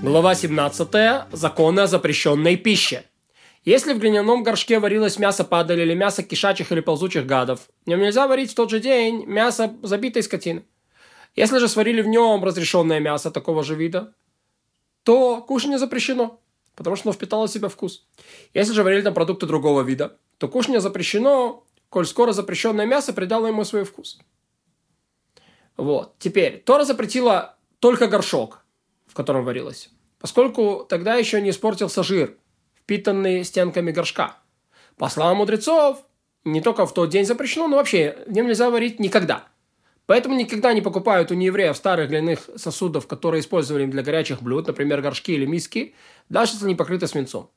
Глава 17. Законы о запрещенной пище. Если в глиняном горшке варилось мясо падали или мясо кишачих или ползучих гадов, в нем нельзя варить в тот же день мясо забитой скотины. Если же сварили в нем разрешенное мясо такого же вида, то кушание запрещено, потому что оно впитало в себя вкус. Если же варили там продукты другого вида, то кушание запрещено, коль скоро запрещенное мясо придало ему свой вкус. Вот. Теперь, Тора запретила только горшок, котором варилось, поскольку тогда еще не испортился жир, впитанный стенками горшка. По словам мудрецов, не только в тот день запрещено, но вообще в нем нельзя варить никогда. Поэтому никогда не покупают у неевреев старых глиняных сосудов, которые использовали для горячих блюд, например, горшки или миски, даже если они покрыты свинцом.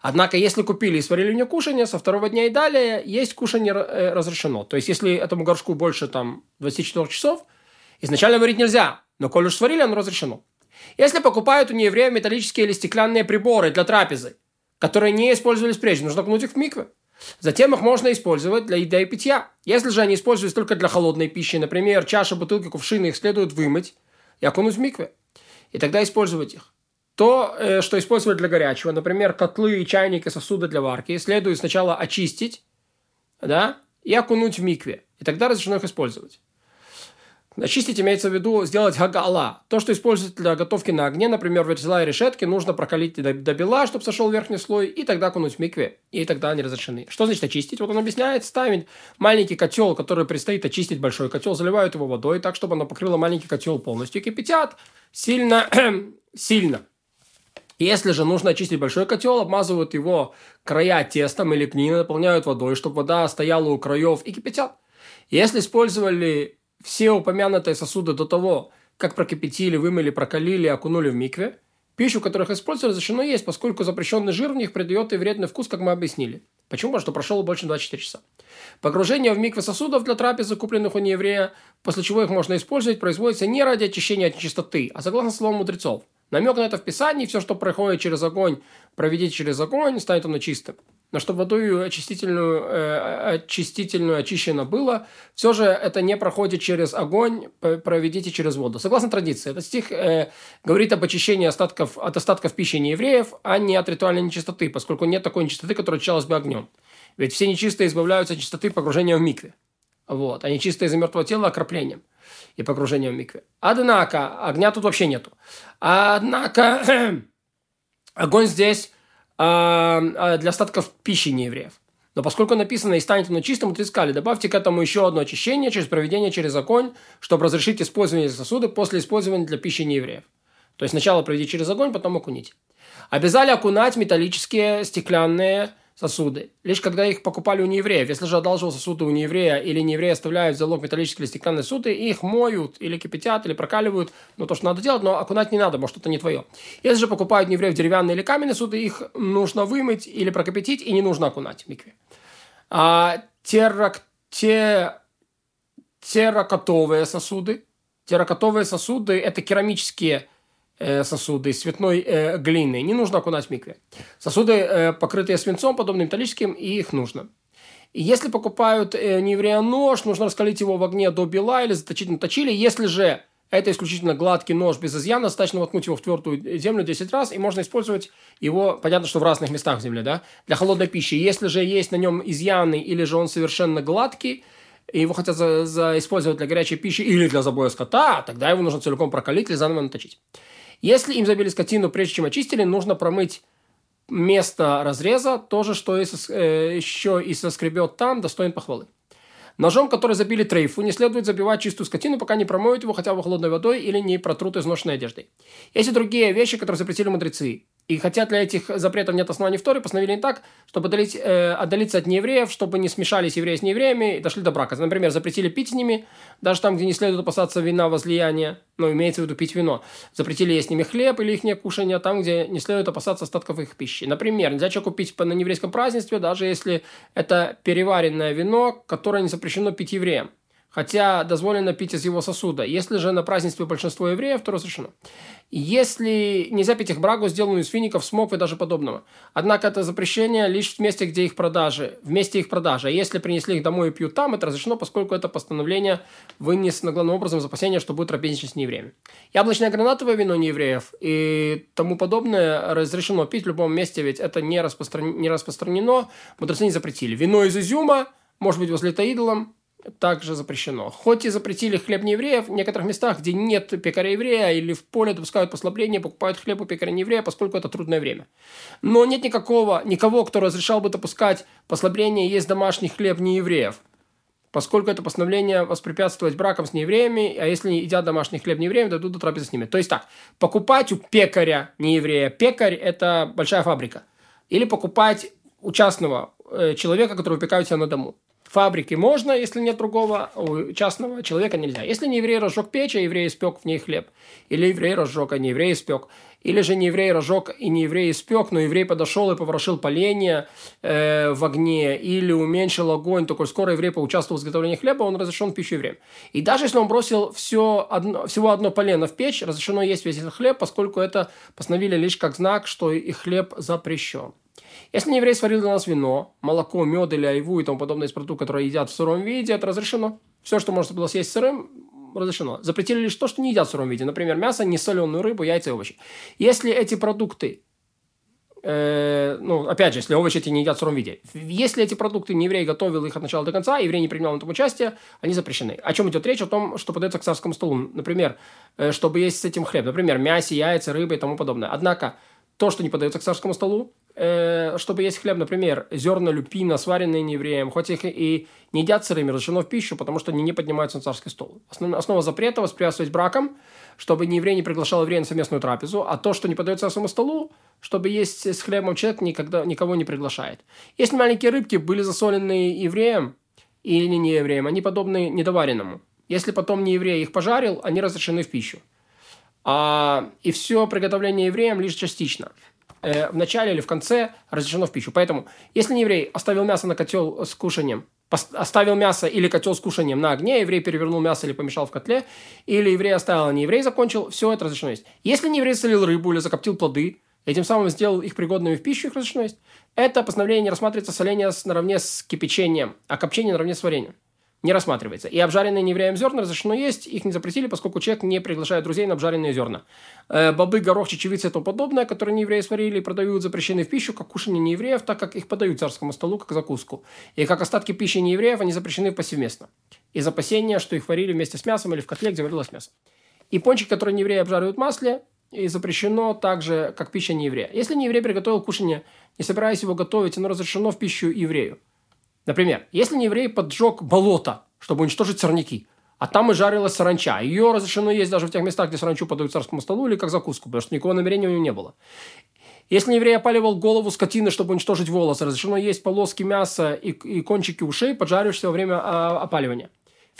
Однако, если купили и сварили мне кушание, со второго дня и далее есть кушание э, разрешено. То есть, если этому горшку больше там 24 часов, изначально варить нельзя, но коль уж сварили, оно разрешено. Если покупают у неевреев металлические или стеклянные приборы для трапезы, которые не использовались прежде, нужно окунуть их в миквы. Затем их можно использовать для еды и питья. Если же они используются только для холодной пищи, например, чаши, бутылки, кувшины, их следует вымыть и окунуть в миквы. И тогда использовать их. То, э, что использовать для горячего, например, котлы, чайники, сосуды для варки, следует сначала очистить да, и окунуть в микве. И тогда разрешено их использовать. Очистить имеется в виду сделать гагала. То, что используется для готовки на огне, например, вертела и решетки, нужно прокалить до, до бела, чтобы сошел верхний слой, и тогда кунуть в микве. И тогда они разрешены. Что значит очистить? Вот он объясняет, ставить маленький котел, который предстоит очистить большой котел, заливают его водой так, чтобы оно покрыло маленький котел полностью, кипятят сильно, сильно. Если же нужно очистить большой котел, обмазывают его края тестом или глиной, наполняют водой, чтобы вода стояла у краев и кипятят. Если использовали все упомянутые сосуды до того, как прокипятили, вымыли, прокалили, окунули в микве, пищу, которых использовали, разрешено есть, поскольку запрещенный жир в них придает и вредный вкус, как мы объяснили. Почему? Потому что прошло больше 24 часа. Погружение в микве сосудов для трапезы, купленных у нееврея, после чего их можно использовать, производится не ради очищения от нечистоты, а согласно словам мудрецов. Намек на это в Писании, все, что проходит через огонь, проведите через огонь, станет оно чистым но чтобы водою очистительную, э, очистительную очищено было, все же это не проходит через огонь, проведите через воду. Согласно традиции, этот стих э, говорит об очищении остатков, от остатков пищи неевреев, а не от ритуальной нечистоты, поскольку нет такой нечистоты, которая очищалась бы огнем. Ведь все нечистые избавляются от чистоты погружения в микве. Вот. А нечистые из-за мертвого тела окроплением и погружением в микве. Однако, огня тут вообще нету. Однако, огонь здесь для остатков пищи неевреев. Но поскольку написано «и станет оно чистым», то искали, добавьте к этому еще одно очищение через проведение через огонь, чтобы разрешить использование сосуды после использования для пищи неевреев. То есть сначала проведите через огонь, потом окуните. Обязали окунать металлические, стеклянные сосуды. Лишь когда их покупали у неевреев. Если же одалживал сосуды у нееврея или неевреи оставляют в залог металлические или стеклянные сосуды, их моют или кипятят, или прокаливают. Ну, то, что надо делать, но окунать не надо, может, это не твое. Если же покупают неевреев деревянные или каменные сосуды, их нужно вымыть или прокипятить, и не нужно окунать в микве. А террак, те, терракотовые сосуды. Терракотовые сосуды – это керамические Э, сосуды из цветной э, глины. Не нужно окунать в микве. Сосуды, э, покрытые свинцом, подобным металлическим, и их нужно. И если покупают э, нееврея нож, нужно раскалить его в огне до бела или заточить на точиле. Если же это исключительно гладкий нож без изъяна, достаточно воткнуть его в твердую землю 10 раз, и можно использовать его, понятно, что в разных местах земли, да, для холодной пищи. Если же есть на нем изъяны, или же он совершенно гладкий, его хотят за, за использовать для горячей пищи или для забоя скота, тогда его нужно целиком прокалить или заново наточить. Если им забили скотину, прежде чем очистили, нужно промыть место разреза, то же, что и сос, э, еще и соскребет там, достоин похвалы. Ножом, который забили трейфу, не следует забивать чистую скотину, пока не промоют его хотя бы холодной водой или не протрут изношенной одеждой. Есть и другие вещи, которые запретили мудрецы. И хотя для этих запретов нет оснований в Торе, постановили не так, чтобы отдалить, э, отдалиться от неевреев, чтобы не смешались евреи с неевреями и дошли до брака. Например, запретили пить с ними, даже там, где не следует опасаться вина возлияния, ну, имеется в виду пить вино. Запретили есть с ними хлеб или их кушание там, где не следует опасаться остатков их пищи. Например, нельзя человеку пить на еврейском празднестве, даже если это переваренное вино, которое не запрещено пить евреям. Хотя дозволено пить из его сосуда. Если же на празднестве большинство евреев, то разрешено. Если нельзя пить их брагу, сделанную из фиников, смок и даже подобного. Однако это запрещение лишь в месте, где их продажи, в месте их продажи. А если принесли их домой и пьют там, это разрешено, поскольку это постановление вынесено главным образом запасение, что будет трапезничать с неевреями. Яблочное гранатовое вино неевреев и тому подобное разрешено пить в любом месте, ведь это не, распростран... не распространено, мудрецы не запретили. Вино из изюма, может быть, возле идолом, также запрещено. Хоть и запретили хлеб неевреев, в некоторых местах, где нет пекаря еврея или в поле допускают послабление, покупают хлеб у пекаря нееврея, поскольку это трудное время. Но нет никакого, никого, кто разрешал бы допускать послабление есть домашний хлеб неевреев, поскольку это постановление воспрепятствовать бракам с неевреями, а если едят домашний хлеб неевреям, дадут до трапезы с ними. То есть так, покупать у пекаря нееврея, пекарь – это большая фабрика, или покупать у частного э, человека, который выпекает себя на дому фабрике можно, если нет другого, у частного человека нельзя. Если не еврей разжег печь, а еврей испек в ней хлеб, или еврей разжег, а не еврей испек, или же не еврей разжег и не еврей испек, но еврей подошел и поворошил поленье э, в огне, или уменьшил огонь, только скоро еврей поучаствовал в изготовлении хлеба, он разрешен в пищу евреям. И даже если он бросил все одно, всего одно полено в печь, разрешено есть весь этот хлеб, поскольку это постановили лишь как знак, что и хлеб запрещен. Если еврей сварил для нас вино, молоко, мед или айву и тому подобное из продуктов, которые едят в сыром виде, это разрешено. Все, что можно было съесть сырым, разрешено. Запретили лишь то, что не едят в сыром виде. Например, мясо, несоленую рыбу, яйца и овощи. Если эти продукты э, ну, опять же, если овощи эти не едят в сыром виде. Если эти продукты не еврей готовил их от начала до конца, еврей не принимал в этом участие, они запрещены. О чем идет речь? О том, что подается к царскому столу. Например, э, чтобы есть с этим хлеб. Например, мясо, яйца, рыба и тому подобное. Однако, то, что не подается к царскому столу, э, чтобы есть хлеб, например, зерна люпина, сваренные неевреем, хоть их и не едят сырыми, разрешено в пищу, потому что они не поднимаются на царский стол. Основ, основа запрета – воспрепятствовать браком, чтобы не еврей не приглашал еврея на совместную трапезу, а то, что не подается царскому столу, чтобы есть с хлебом человек никогда, никого не приглашает. Если маленькие рыбки были засоленные евреем или не евреем, они подобны недоваренному. Если потом не еврей их пожарил, они разрешены в пищу. А, и все приготовление евреям лишь частично. Э, в начале или в конце разрешено в пищу. Поэтому, если не еврей оставил мясо на котел с кушанием, оставил мясо или котел с кушанием на огне, еврей перевернул мясо или помешал в котле, или еврей оставил, а не еврей закончил, все это разрешено есть. Если не еврей солил рыбу или закоптил плоды, и тем самым сделал их пригодными в пищу, их разрешено есть, это постановление не рассматривается соление наравне с кипячением, а копчение наравне с вареньем не рассматривается. И обжаренные неевреям зерна разрешено есть, их не запретили, поскольку человек не приглашает друзей на обжаренные зерна. Э, бобы, горох, чечевица и тому подобное, которые неевреи сварили и продают, запрещены в пищу, как кушание неевреев, так как их подают царскому столу как закуску. И как остатки пищи неевреев, они запрещены повсеместно. Из опасения, что их варили вместе с мясом или в котле, где варилось мясо. И пончик, который неевреи обжаривают в масле, и запрещено также, как пища нееврея. Если нееврей приготовил кушание, не собираясь его готовить, оно разрешено в пищу еврею. Например, если не еврей поджег болото, чтобы уничтожить сорняки, а там и жарилась саранча. Ее разрешено есть даже в тех местах, где саранчу подают царскому столу или как закуску, потому что никакого намерения у него не было. Если еврей опаливал голову скотины, чтобы уничтожить волосы, разрешено есть полоски мяса и, и кончики ушей, поджарившиеся во время а, опаливания.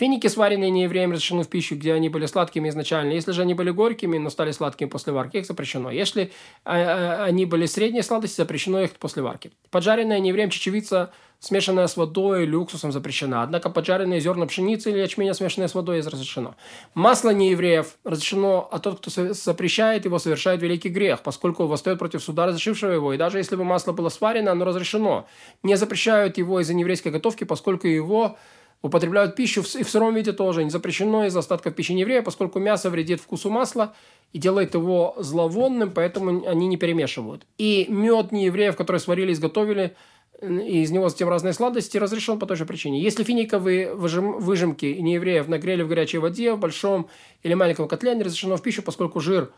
Финики, сваренные неевреем, разрешены в пищу, где они были сладкими изначально. Если же они были горькими, но стали сладкими после варки, их запрещено. Если а, а, они были средней сладости, запрещено их после варки. Поджаренная неевреем чечевица, смешанная с водой или уксусом, запрещена. Однако поджаренные зерна пшеницы или ячменя, смешанные с водой, разрешено. Масло неевреев разрешено, а тот, кто запрещает его, совершает великий грех, поскольку восстает против суда, разрешившего его. И даже если бы масло было сварено, оно разрешено. Не запрещают его из-за нееврейской готовки, поскольку его Употребляют пищу и в сыром виде тоже. Не запрещено из остатков пищи еврея, поскольку мясо вредит вкусу масла и делает его зловонным, поэтому они не перемешивают. И мед неевреев, который сварили, изготовили, и из него затем разные сладости, разрешен по той же причине. Если финиковые выжим, выжимки неевреев нагрели в горячей воде, в большом или маленьком котле, не разрешено в пищу, поскольку жир,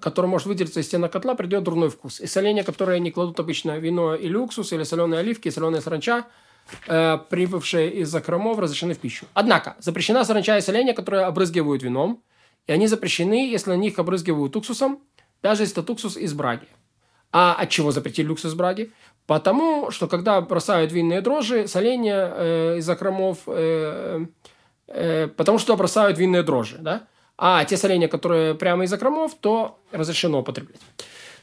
который может выделиться из стенок котла, придет дурной вкус. И соленья, которые они кладут обычно вино или уксус, или соленые оливки, соленая саранча – э, прибывшие из закромов, разрешены в пищу. Однако, запрещена саранча и соленья, которые обрызгивают вином, и они запрещены, если на них обрызгивают уксусом, даже если это уксус из браги. А от чего запретили уксус из браги? Потому что когда бросают винные дрожжи, соленья э, из закромов, э, э, потому что бросают винные дрожжи, да? А те соленья, которые прямо из закромов, то разрешено употреблять.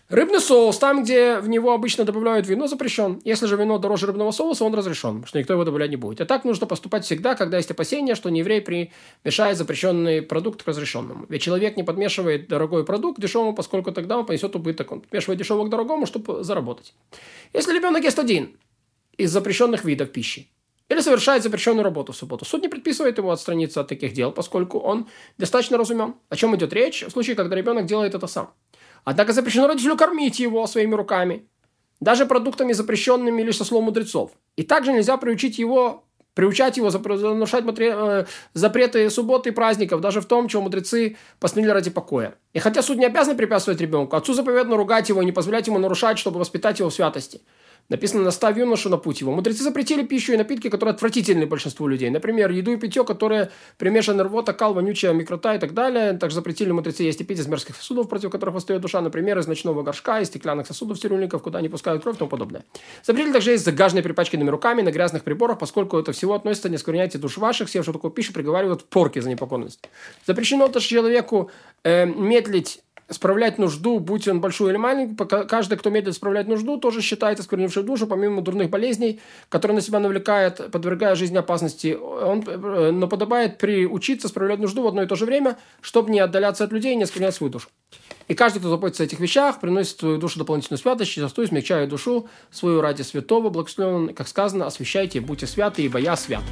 Рыбный соус, там, где в него обычно добавляют вино, запрещен. Если же вино дороже рыбного соуса, он разрешен, что никто его добавлять не будет. А так нужно поступать всегда, когда есть опасение, что нееврей примешает запрещенный продукт к разрешенному. Ведь человек не подмешивает дорогой продукт к дешевому, поскольку тогда он понесет убыток. Он подмешивает дешевого к дорогому, чтобы заработать. Если ребенок ест один из запрещенных видов пищи, или совершает запрещенную работу в субботу. Суд не предписывает ему отстраниться от таких дел, поскольку он достаточно разумен. О чем идет речь в случае, когда ребенок делает это сам. Однако запрещено родителю кормить его своими руками, даже продуктами, запрещенными лишь со слов мудрецов. И также нельзя приучить его приучать его нарушать. Э, запреты субботы и праздников, даже в том, чего мудрецы постановили ради покоя. И хотя суд не обязан препятствовать ребенку, отцу заповедно ругать его и не позволять ему нарушать, чтобы воспитать его в святости. Написано «наставь юношу на путь его». Мудрецы запретили пищу и напитки, которые отвратительны большинству людей. Например, еду и питье, которые примешаны рвота, кал, вонючая микрота и так далее. Также запретили мудрецы есть и пить из мерзких сосудов, против которых восстает душа, например, из ночного горшка, из стеклянных сосудов цирюльников, куда не пускают кровь и тому подобное. Запретили также есть загаженные припачканными руками на грязных приборах, поскольку это всего относится, не оскверняйте душ ваших, севшую такую пищу приговаривают порки за непокорность. Запрещено тоже человеку э, медлить справлять нужду, будь он большой или маленький, каждый, кто умеет справлять нужду, тоже считается осквернившей душу, помимо дурных болезней, которые на себя навлекает, подвергая жизни опасности. Он, э, но подобает приучиться справлять нужду в одно и то же время, чтобы не отдаляться от людей и не осквернять свою душу. И каждый, кто заботится о этих вещах, приносит свою душу дополнительную святость, зачастую смягчая душу свою ради святого, благословен, как сказано, освящайте, будьте святы, ибо я свят.